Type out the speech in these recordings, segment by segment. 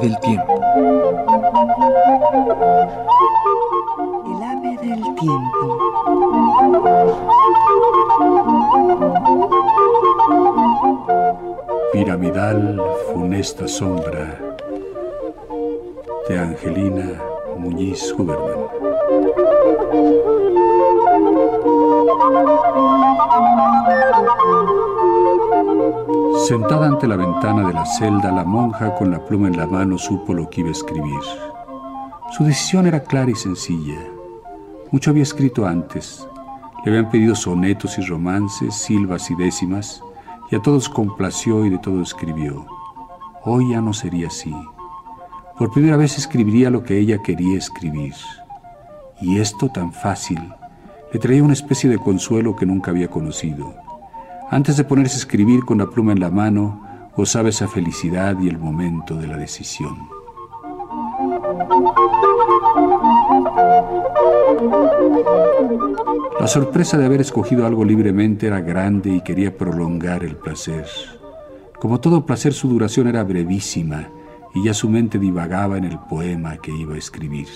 Del tiempo. El ave del tiempo. Piramidal, funesta sombra de Angelina Muñiz Huberman. De la celda, la monja con la pluma en la mano supo lo que iba a escribir. Su decisión era clara y sencilla. Mucho había escrito antes. Le habían pedido sonetos y romances, silvas y décimas, y a todos complació y de todo escribió. Hoy ya no sería así. Por primera vez escribiría lo que ella quería escribir. Y esto tan fácil le traía una especie de consuelo que nunca había conocido. Antes de ponerse a escribir con la pluma en la mano, gozaba esa felicidad y el momento de la decisión. La sorpresa de haber escogido algo libremente era grande y quería prolongar el placer. Como todo placer, su duración era brevísima y ya su mente divagaba en el poema que iba a escribir.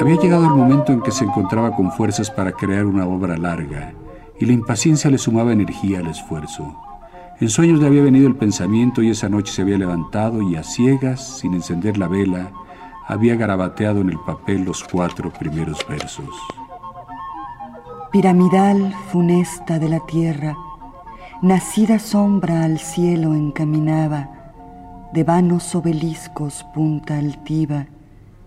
Había llegado el momento en que se encontraba con fuerzas para crear una obra larga, y la impaciencia le sumaba energía al esfuerzo. En sueños le había venido el pensamiento y esa noche se había levantado y a ciegas, sin encender la vela, había garabateado en el papel los cuatro primeros versos. Piramidal funesta de la tierra, nacida sombra al cielo encaminaba, de vanos obeliscos punta altiva,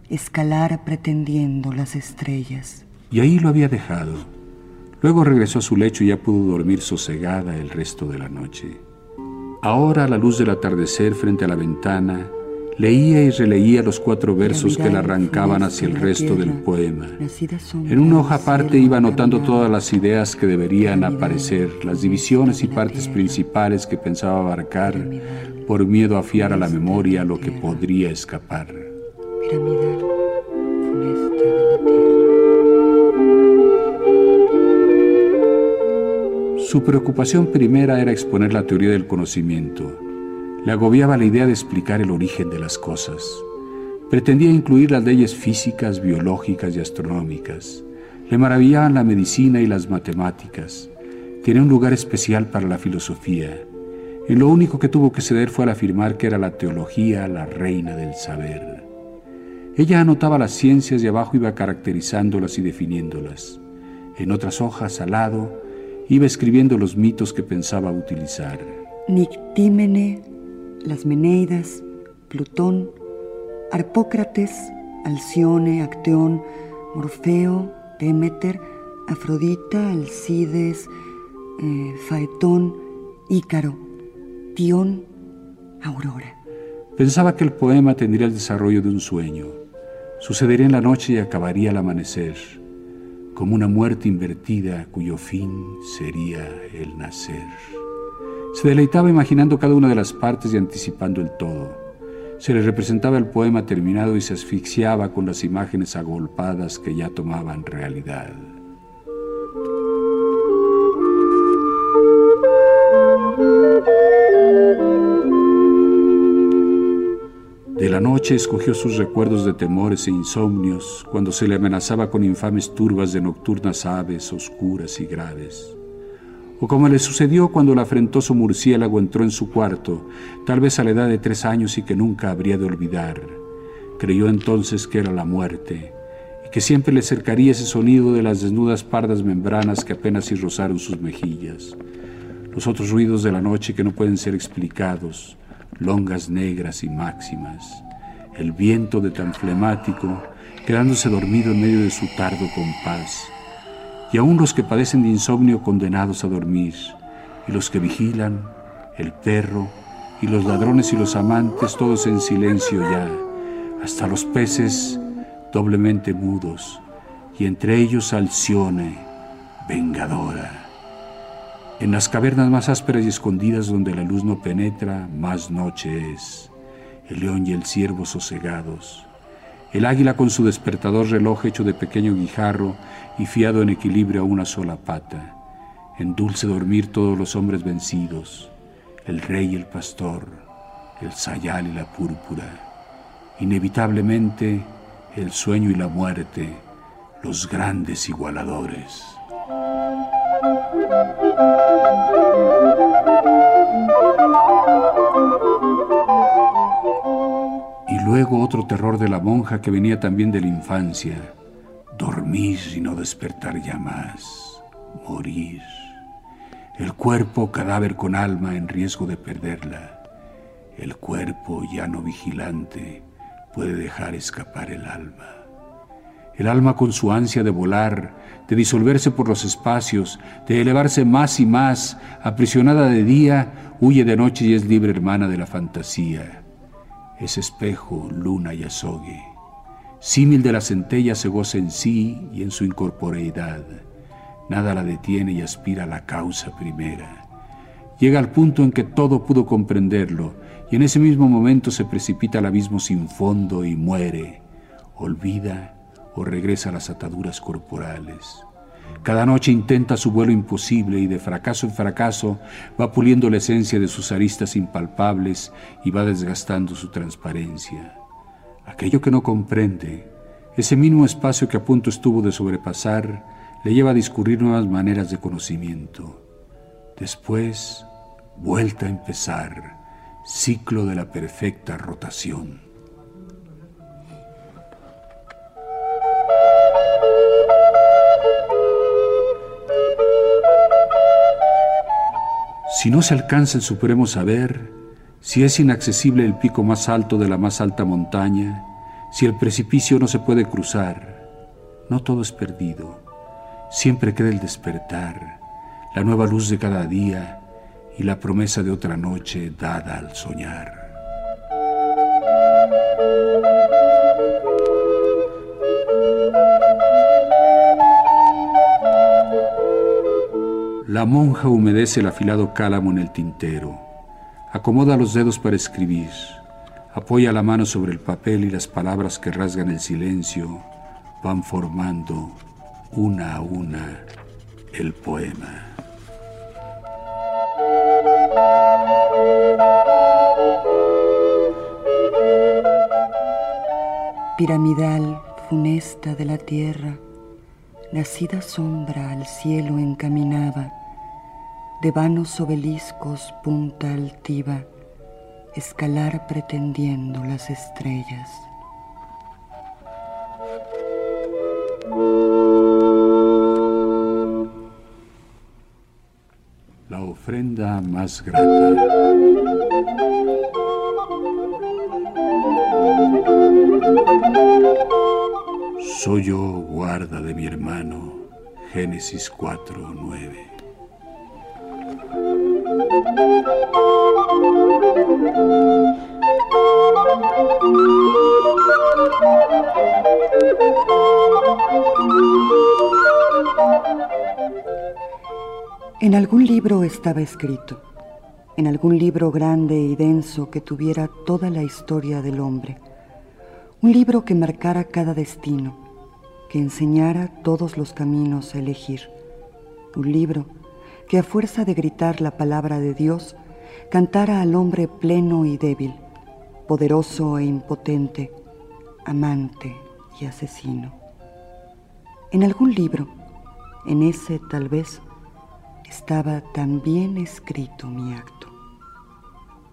escalar pretendiendo las estrellas. Y ahí lo había dejado. Luego regresó a su lecho y ya pudo dormir sosegada el resto de la noche. Ahora, a la luz del atardecer frente a la ventana, leía y releía los cuatro versos que le arrancaban hacia el resto del poema. En una hoja aparte iba anotando todas las ideas que deberían aparecer, las divisiones y partes principales que pensaba abarcar, por miedo a fiar a la memoria lo que podría escapar. Su preocupación primera era exponer la teoría del conocimiento. Le agobiaba la idea de explicar el origen de las cosas. Pretendía incluir las leyes físicas, biológicas y astronómicas. Le maravillaban la medicina y las matemáticas. Tenía un lugar especial para la filosofía. Y lo único que tuvo que ceder fue al afirmar que era la teología la reina del saber. Ella anotaba las ciencias y abajo iba caracterizándolas y definiéndolas. En otras hojas, al lado, iba escribiendo los mitos que pensaba utilizar. Nictímene, las Meneidas, Plutón, Arpócrates, Alcione, Acteón, Morfeo, Demeter, Afrodita, Alcides, eh, Faetón, Ícaro, Tión, Aurora. Pensaba que el poema tendría el desarrollo de un sueño. Sucedería en la noche y acabaría al amanecer, como una muerte invertida cuyo fin sería el nacer. Se deleitaba imaginando cada una de las partes y anticipando el todo. Se le representaba el poema terminado y se asfixiaba con las imágenes agolpadas que ya tomaban realidad. De la noche escogió sus recuerdos de temores e insomnios cuando se le amenazaba con infames turbas de nocturnas aves oscuras y graves. O como le sucedió cuando el afrentoso murciélago entró en su cuarto, tal vez a la edad de tres años y que nunca habría de olvidar. Creyó entonces que era la muerte y que siempre le cercaría ese sonido de las desnudas pardas membranas que apenas si rozaron sus mejillas. Los otros ruidos de la noche que no pueden ser explicados, longas negras y máximas, el viento de tan flemático, quedándose dormido en medio de su tardo compás, y aún los que padecen de insomnio condenados a dormir, y los que vigilan, el perro y los ladrones y los amantes todos en silencio ya, hasta los peces doblemente mudos, y entre ellos Alcione, vengadora. En las cavernas más ásperas y escondidas donde la luz no penetra, más noche es. El león y el ciervo sosegados. El águila con su despertador reloj hecho de pequeño guijarro y fiado en equilibrio a una sola pata. En dulce dormir todos los hombres vencidos. El rey y el pastor, el sayal y la púrpura. Inevitablemente el sueño y la muerte, los grandes igualadores. Y luego otro terror de la monja que venía también de la infancia, dormir y no despertar ya más, morir. El cuerpo cadáver con alma en riesgo de perderla. El cuerpo ya no vigilante puede dejar escapar el alma. El alma con su ansia de volar, de disolverse por los espacios, de elevarse más y más, aprisionada de día, huye de noche y es libre hermana de la fantasía. Es espejo, luna y azogue. Símil de la centella se goza en sí y en su incorporeidad. Nada la detiene y aspira a la causa primera. Llega al punto en que todo pudo comprenderlo, y en ese mismo momento se precipita al abismo sin fondo y muere, olvida o regresa a las ataduras corporales. Cada noche intenta su vuelo imposible y de fracaso en fracaso va puliendo la esencia de sus aristas impalpables y va desgastando su transparencia. Aquello que no comprende, ese mismo espacio que a punto estuvo de sobrepasar, le lleva a discurrir nuevas maneras de conocimiento. Después, vuelta a empezar ciclo de la perfecta rotación. Si no se alcanza el supremo saber, si es inaccesible el pico más alto de la más alta montaña, si el precipicio no se puede cruzar, no todo es perdido. Siempre queda el despertar, la nueva luz de cada día, y la promesa de otra noche dada al soñar. La monja humedece el afilado cálamo en el tintero, acomoda los dedos para escribir, apoya la mano sobre el papel y las palabras que rasgan el silencio van formando una a una el poema. Piramidal, funesta de la tierra, nacida sombra al cielo encaminaba, de vanos obeliscos punta altiva, escalar pretendiendo las estrellas. ofrenda más grata. Soy yo guarda de mi hermano, Génesis 4, 9. En algún libro estaba escrito, en algún libro grande y denso que tuviera toda la historia del hombre, un libro que marcara cada destino, que enseñara todos los caminos a elegir, un libro que a fuerza de gritar la palabra de Dios, cantara al hombre pleno y débil, poderoso e impotente, amante y asesino. En algún libro, en ese tal vez, estaba también escrito mi acto.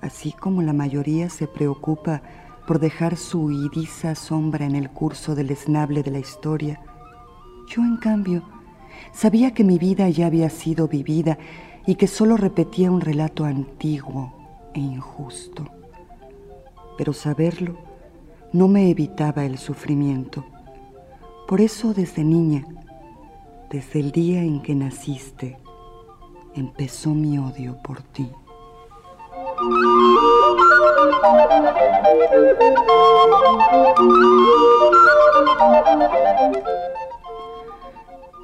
Así como la mayoría se preocupa por dejar su iriza sombra en el curso del esnable de la historia, yo en cambio Sabía que mi vida ya había sido vivida y que solo repetía un relato antiguo e injusto. Pero saberlo no me evitaba el sufrimiento. Por eso desde niña, desde el día en que naciste, empezó mi odio por ti.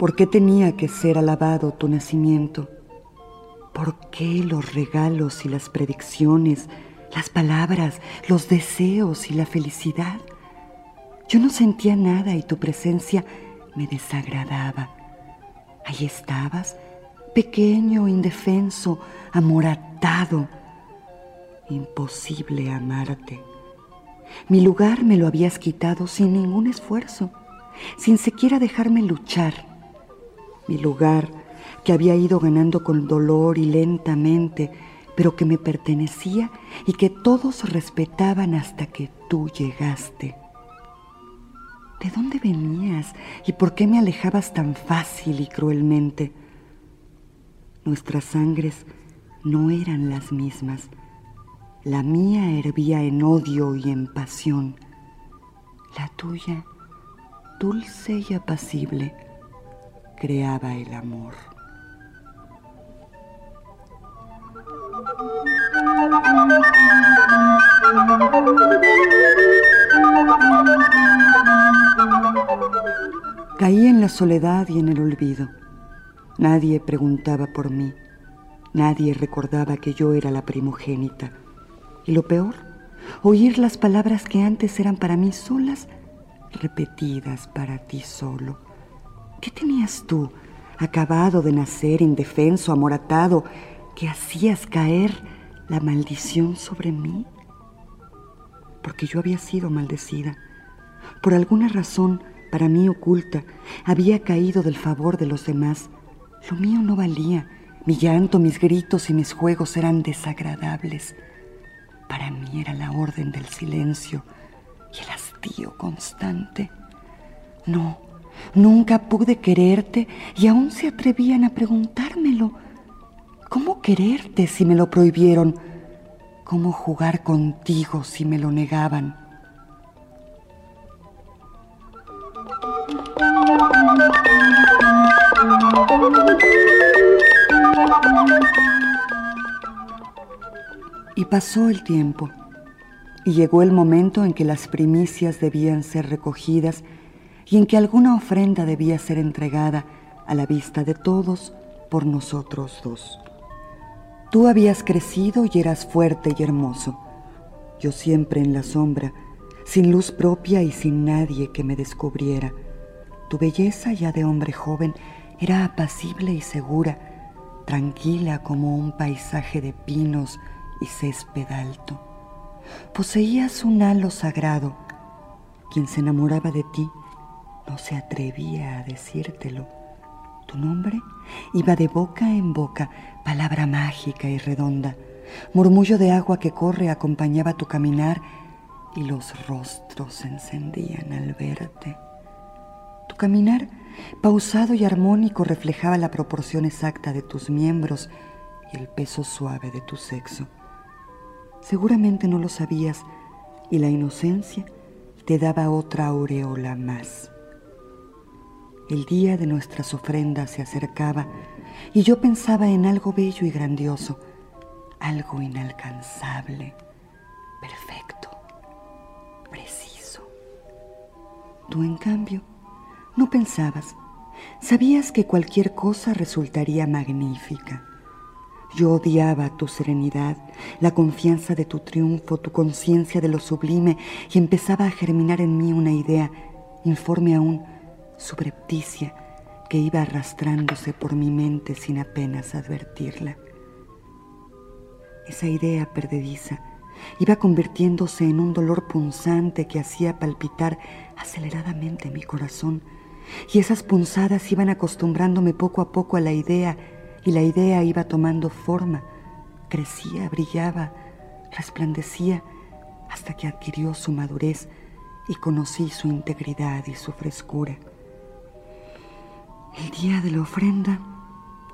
¿Por qué tenía que ser alabado tu nacimiento? ¿Por qué los regalos y las predicciones, las palabras, los deseos y la felicidad? Yo no sentía nada y tu presencia me desagradaba. Ahí estabas, pequeño, indefenso, amoratado. Imposible amarte. Mi lugar me lo habías quitado sin ningún esfuerzo, sin siquiera dejarme luchar. Mi lugar que había ido ganando con dolor y lentamente, pero que me pertenecía y que todos respetaban hasta que tú llegaste. ¿De dónde venías y por qué me alejabas tan fácil y cruelmente? Nuestras sangres no eran las mismas. La mía hervía en odio y en pasión. La tuya, dulce y apacible, creaba el amor. Caí en la soledad y en el olvido. Nadie preguntaba por mí. Nadie recordaba que yo era la primogénita. Y lo peor, oír las palabras que antes eran para mí solas, repetidas para ti solo. ¿Qué tenías tú, acabado de nacer, indefenso, amoratado, que hacías caer la maldición sobre mí? Porque yo había sido maldecida. Por alguna razón, para mí oculta, había caído del favor de los demás lo mío no valía. Mi llanto, mis gritos y mis juegos eran desagradables. Para mí era la orden del silencio y el hastío constante. No, nunca pude quererte y aún se atrevían a preguntármelo. ¿Cómo quererte si me lo prohibieron? ¿Cómo jugar contigo si me lo negaban? Y pasó el tiempo, y llegó el momento en que las primicias debían ser recogidas y en que alguna ofrenda debía ser entregada a la vista de todos por nosotros dos. Tú habías crecido y eras fuerte y hermoso, yo siempre en la sombra, sin luz propia y sin nadie que me descubriera. Tu belleza ya de hombre joven era apacible y segura, tranquila como un paisaje de pinos y césped alto. Poseías un halo sagrado. Quien se enamoraba de ti no se atrevía a decírtelo. Tu nombre iba de boca en boca, palabra mágica y redonda. Murmullo de agua que corre acompañaba tu caminar y los rostros se encendían al verte. Tu caminar, pausado y armónico, reflejaba la proporción exacta de tus miembros y el peso suave de tu sexo. Seguramente no lo sabías y la inocencia te daba otra aureola más. El día de nuestras ofrendas se acercaba y yo pensaba en algo bello y grandioso, algo inalcanzable, perfecto, preciso. Tú, en cambio, no pensabas. Sabías que cualquier cosa resultaría magnífica. Yo odiaba tu serenidad, la confianza de tu triunfo, tu conciencia de lo sublime, y empezaba a germinar en mí una idea, informe aún, subrepticia, que iba arrastrándose por mi mente sin apenas advertirla. Esa idea perdediza iba convirtiéndose en un dolor punzante que hacía palpitar aceleradamente mi corazón y esas punzadas iban acostumbrándome poco a poco a la idea y la idea iba tomando forma, crecía, brillaba, resplandecía hasta que adquirió su madurez y conocí su integridad y su frescura. El día de la ofrenda,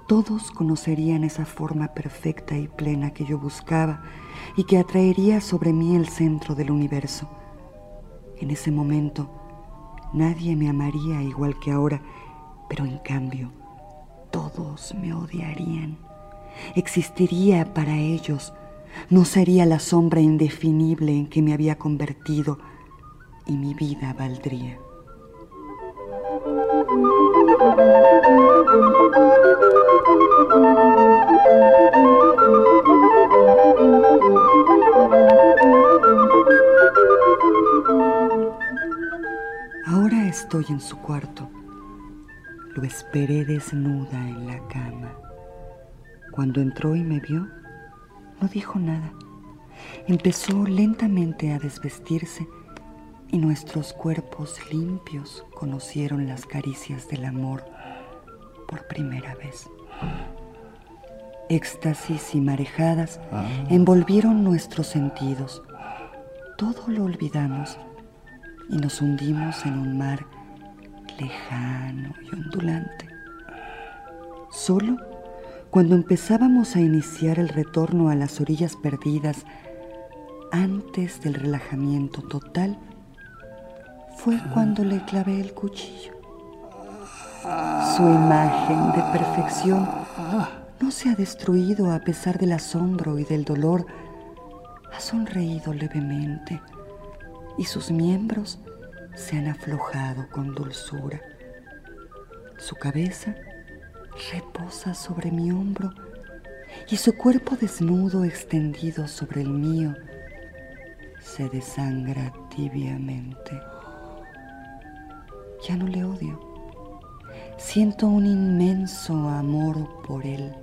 todos conocerían esa forma perfecta y plena que yo buscaba y que atraería sobre mí el centro del universo. En ese momento, Nadie me amaría igual que ahora, pero en cambio todos me odiarían. Existiría para ellos, no sería la sombra indefinible en que me había convertido y mi vida valdría. Ahora estoy en su cuarto. Lo esperé desnuda en la cama. Cuando entró y me vio, no dijo nada. Empezó lentamente a desvestirse y nuestros cuerpos limpios conocieron las caricias del amor por primera vez. Éxtasis y marejadas envolvieron nuestros sentidos. Todo lo olvidamos y nos hundimos en un mar lejano y ondulante. Solo cuando empezábamos a iniciar el retorno a las orillas perdidas, antes del relajamiento total, fue cuando le clavé el cuchillo. Su imagen de perfección no se ha destruido a pesar del asombro y del dolor. Ha sonreído levemente y sus miembros se han aflojado con dulzura. Su cabeza reposa sobre mi hombro y su cuerpo desnudo extendido sobre el mío se desangra tibiamente. Ya no le odio. Siento un inmenso amor por él.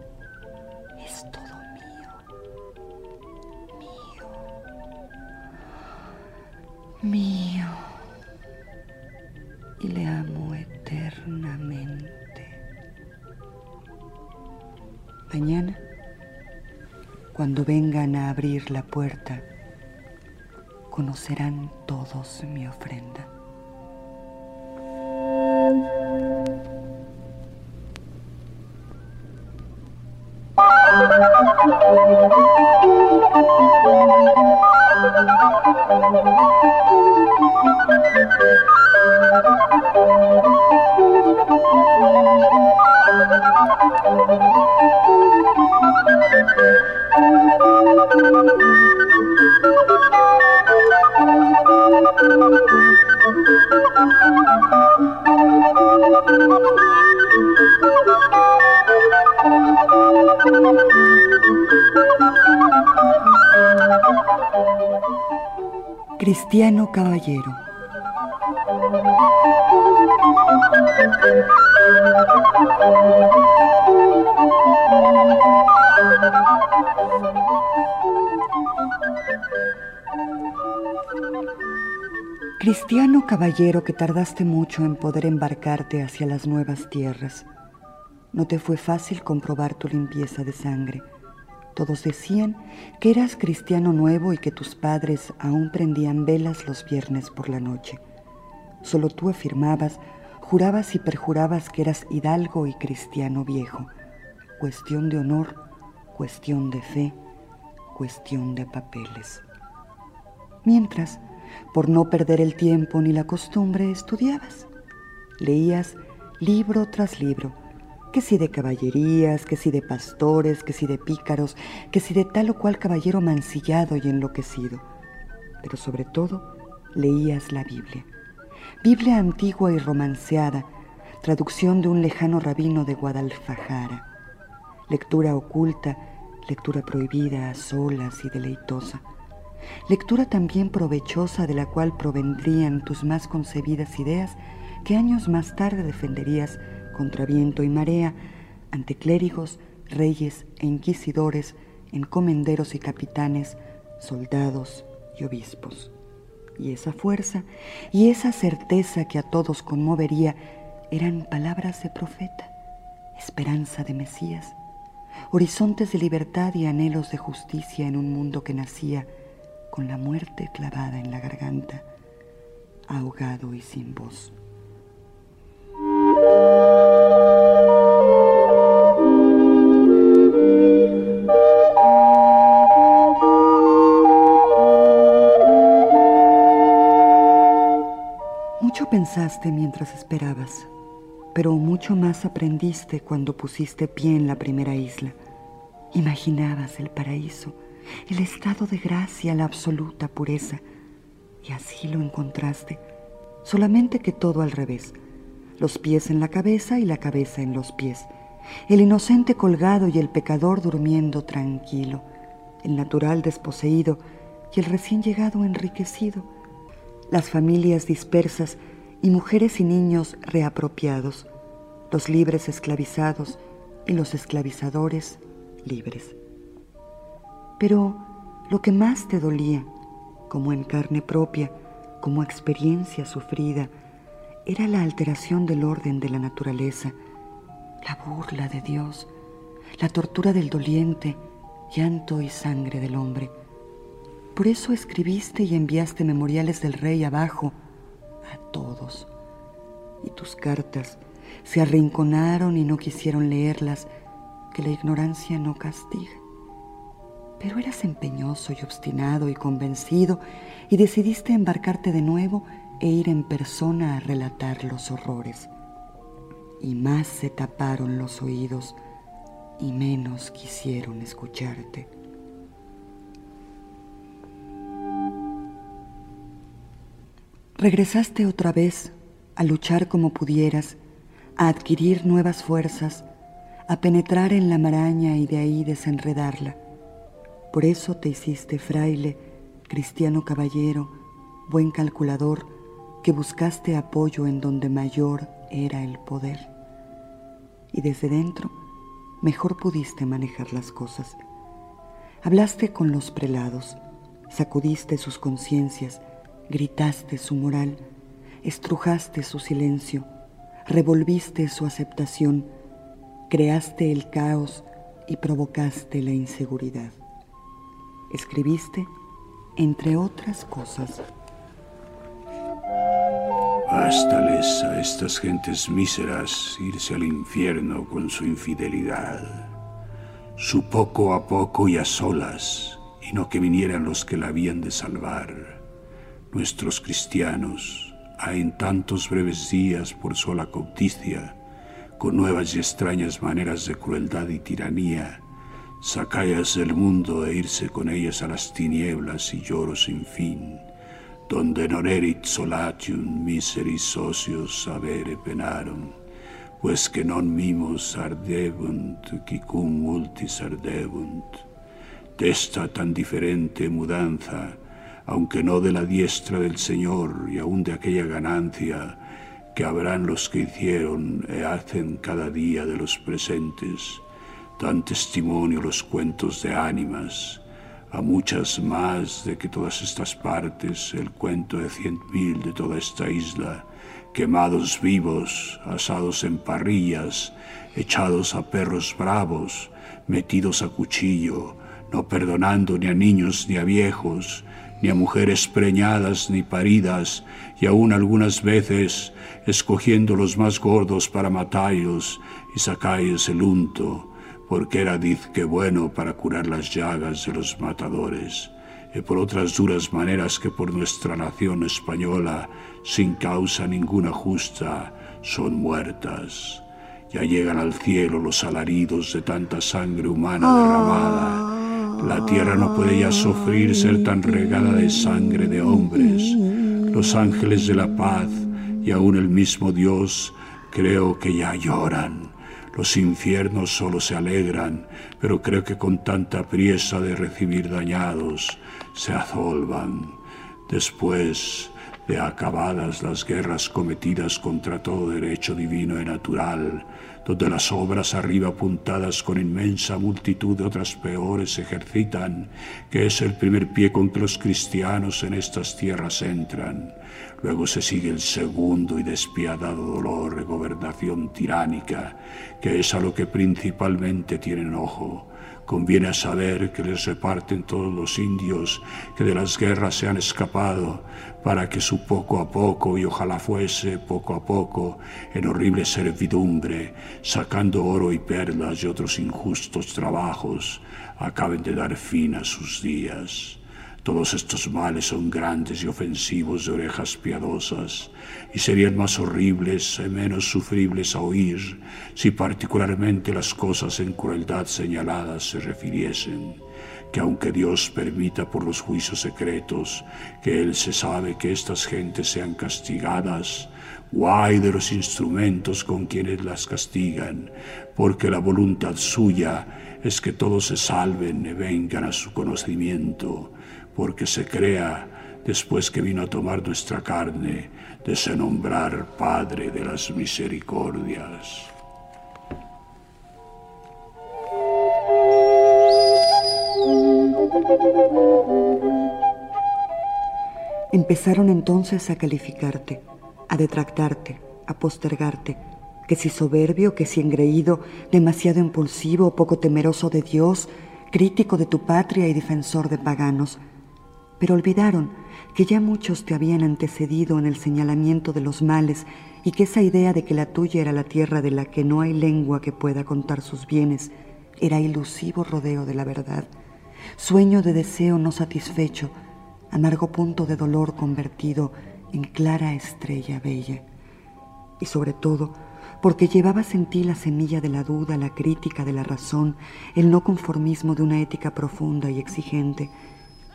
Es todo mío. Mío. Mío. Y le amo eternamente. Mañana, cuando vengan a abrir la puerta, conocerán todos mi ofrenda. Cristiano Caballero. Cristiano Caballero que tardaste mucho en poder embarcarte hacia las nuevas tierras. No te fue fácil comprobar tu limpieza de sangre todos decían que eras cristiano nuevo y que tus padres aún prendían velas los viernes por la noche. Solo tú afirmabas, jurabas y perjurabas que eras hidalgo y cristiano viejo. Cuestión de honor, cuestión de fe, cuestión de papeles. Mientras, por no perder el tiempo ni la costumbre, estudiabas. Leías libro tras libro que si de caballerías, que si de pastores, que si de pícaros, que si de tal o cual caballero mancillado y enloquecido. Pero sobre todo leías la Biblia. Biblia antigua y romanceada, traducción de un lejano rabino de Guadalfajara. Lectura oculta, lectura prohibida a solas y deleitosa. Lectura también provechosa de la cual provendrían tus más concebidas ideas que años más tarde defenderías contra viento y marea, ante clérigos, reyes e inquisidores, encomenderos y capitanes, soldados y obispos. Y esa fuerza y esa certeza que a todos conmovería eran palabras de profeta, esperanza de Mesías, horizontes de libertad y anhelos de justicia en un mundo que nacía con la muerte clavada en la garganta, ahogado y sin voz. Mucho pensaste mientras esperabas, pero mucho más aprendiste cuando pusiste pie en la primera isla. Imaginabas el paraíso, el estado de gracia, la absoluta pureza, y así lo encontraste, solamente que todo al revés los pies en la cabeza y la cabeza en los pies, el inocente colgado y el pecador durmiendo tranquilo, el natural desposeído y el recién llegado enriquecido, las familias dispersas y mujeres y niños reapropiados, los libres esclavizados y los esclavizadores libres. Pero lo que más te dolía, como en carne propia, como experiencia sufrida, era la alteración del orden de la naturaleza, la burla de Dios, la tortura del doliente, llanto y sangre del hombre. Por eso escribiste y enviaste memoriales del rey abajo a todos. Y tus cartas se arrinconaron y no quisieron leerlas, que la ignorancia no castiga. Pero eras empeñoso y obstinado y convencido y decidiste embarcarte de nuevo e ir en persona a relatar los horrores. Y más se taparon los oídos y menos quisieron escucharte. Regresaste otra vez a luchar como pudieras, a adquirir nuevas fuerzas, a penetrar en la maraña y de ahí desenredarla. Por eso te hiciste fraile, cristiano caballero, buen calculador, que buscaste apoyo en donde mayor era el poder. Y desde dentro mejor pudiste manejar las cosas. Hablaste con los prelados, sacudiste sus conciencias, gritaste su moral, estrujaste su silencio, revolviste su aceptación, creaste el caos y provocaste la inseguridad. Escribiste, entre otras cosas, Bástales a estas gentes míseras irse al infierno con su infidelidad, su poco a poco y a solas, y no que vinieran los que la habían de salvar. Nuestros cristianos, a en tantos breves días por sola codicia, con nuevas y extrañas maneras de crueldad y tiranía, sacáis del mundo e irse con ellas a las tinieblas y lloro sin fin, donde non erit solatium miseris socios avere penarum, pues que non mimos ardebunt, quicum multis ardebunt. Desta tan diferente mudanza, aunque no de la diestra del Señor y aún de aquella ganancia que habrán los que hicieron e hacen cada día de los presentes, dan testimonio los cuentos de ánimas, a muchas más de que todas estas partes, el cuento de cien mil de toda esta isla, quemados vivos, asados en parrillas, echados a perros bravos, metidos a cuchillo, no perdonando ni a niños ni a viejos, ni a mujeres preñadas ni paridas, y aún algunas veces escogiendo los más gordos para matarlos y sacáis el unto, porque era dizque bueno para curar las llagas de los matadores, y por otras duras maneras que por nuestra nación española, sin causa ninguna justa, son muertas. Ya llegan al cielo los alaridos de tanta sangre humana derramada. La tierra no puede ya sufrir ser tan regada de sangre de hombres. Los ángeles de la paz y aún el mismo Dios creo que ya lloran los infiernos solo se alegran, pero creo que con tanta priesa de recibir dañados se azolvan. Después de acabadas las guerras cometidas contra todo derecho divino y natural, donde las obras arriba apuntadas con inmensa multitud de otras peores ejercitan, que es el primer pie con que los cristianos en estas tierras entran. Luego se sigue el segundo y despiadado dolor de gobernación tiránica, que es a lo que principalmente tienen ojo. Conviene saber que les reparten todos los indios que de las guerras se han escapado, para que su poco a poco, y ojalá fuese poco a poco, en horrible servidumbre, sacando oro y perlas y otros injustos trabajos, acaben de dar fin a sus días. Todos estos males son grandes y ofensivos de orejas piadosas, y serían más horribles y menos sufribles a oír si particularmente las cosas en crueldad señaladas se refiriesen. que aunque Dios permita por los juicios secretos que Él se sabe que estas gentes sean castigadas, guay de los instrumentos con quienes las castigan, porque la voluntad suya es que todos se salven y vengan a su conocimiento, porque se crea, después que vino a tomar nuestra carne, de se nombrar Padre de las misericordias. Empezaron entonces a calificarte, a detractarte, a postergarte, que si soberbio, que si engreído, demasiado impulsivo, poco temeroso de Dios, crítico de tu patria y defensor de paganos. Pero olvidaron que ya muchos te habían antecedido en el señalamiento de los males y que esa idea de que la tuya era la tierra de la que no hay lengua que pueda contar sus bienes era ilusivo rodeo de la verdad, sueño de deseo no satisfecho, amargo punto de dolor convertido en clara estrella bella. Y sobre todo, porque llevabas en ti la semilla de la duda, la crítica de la razón, el no conformismo de una ética profunda y exigente,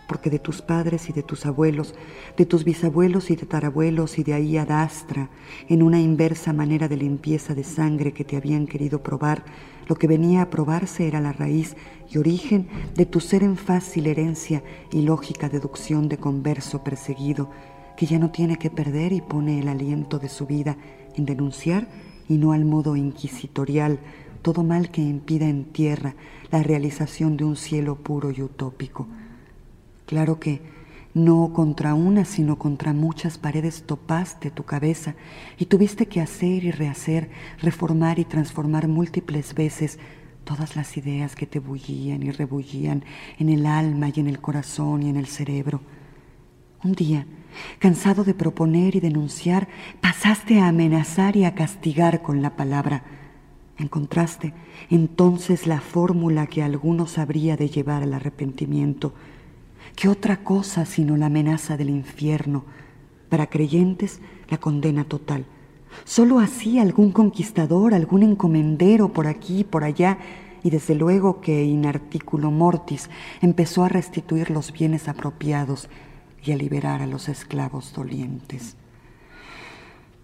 porque de tus padres y de tus abuelos, de tus bisabuelos y de tarabuelos y de ahí adastra, en una inversa manera de limpieza de sangre que te habían querido probar, lo que venía a probarse era la raíz y origen de tu ser en fácil herencia y lógica deducción de converso perseguido, que ya no tiene que perder y pone el aliento de su vida en denunciar y no al modo inquisitorial todo mal que impida en tierra la realización de un cielo puro y utópico. Claro que no contra una, sino contra muchas paredes topaste tu cabeza y tuviste que hacer y rehacer, reformar y transformar múltiples veces todas las ideas que te bullían y rebullían en el alma y en el corazón y en el cerebro. Un día, cansado de proponer y denunciar, pasaste a amenazar y a castigar con la palabra. Encontraste entonces la fórmula que algunos habría de llevar al arrepentimiento ¿Qué otra cosa sino la amenaza del infierno? Para creyentes, la condena total. Solo así algún conquistador, algún encomendero por aquí y por allá, y desde luego que in articulo mortis empezó a restituir los bienes apropiados y a liberar a los esclavos dolientes.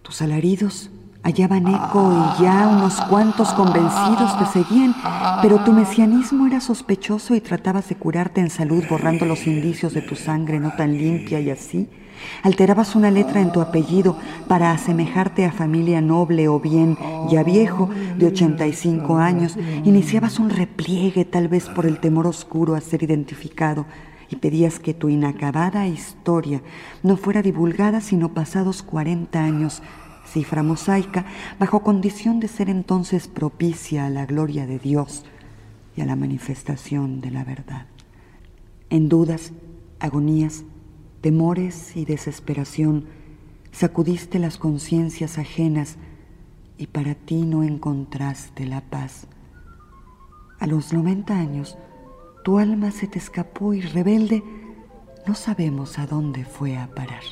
Tus alaridos hallaban eco y ya unos cuantos convencidos te seguían, pero tu mesianismo era sospechoso y tratabas de curarte en salud borrando los indicios de tu sangre no tan limpia y así. Alterabas una letra en tu apellido para asemejarte a familia noble o bien ya viejo de 85 años. Iniciabas un repliegue tal vez por el temor oscuro a ser identificado y pedías que tu inacabada historia no fuera divulgada sino pasados 40 años cifra mosaica, bajo condición de ser entonces propicia a la gloria de Dios y a la manifestación de la verdad. En dudas, agonías, temores y desesperación, sacudiste las conciencias ajenas y para ti no encontraste la paz. A los 90 años, tu alma se te escapó y rebelde, no sabemos a dónde fue a parar.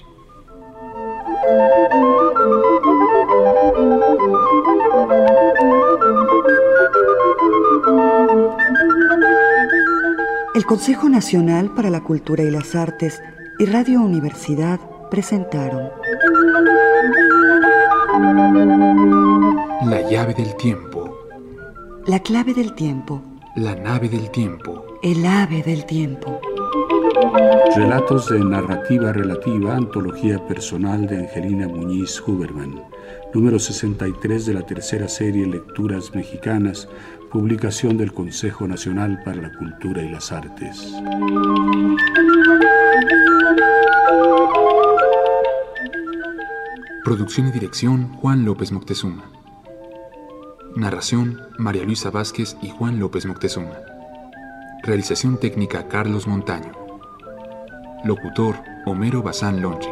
El Consejo Nacional para la Cultura y las Artes y Radio Universidad presentaron La llave del tiempo. La clave del tiempo. La nave del tiempo. El ave del tiempo. Relatos de narrativa relativa, antología personal de Angelina Muñiz Huberman, número 63 de la tercera serie Lecturas Mexicanas, publicación del Consejo Nacional para la Cultura y las Artes. Producción y dirección Juan López Moctezuma. Narración María Luisa Vázquez y Juan López Moctezuma. Realización técnica Carlos Montaño. Locutor Homero Bazán Lonche.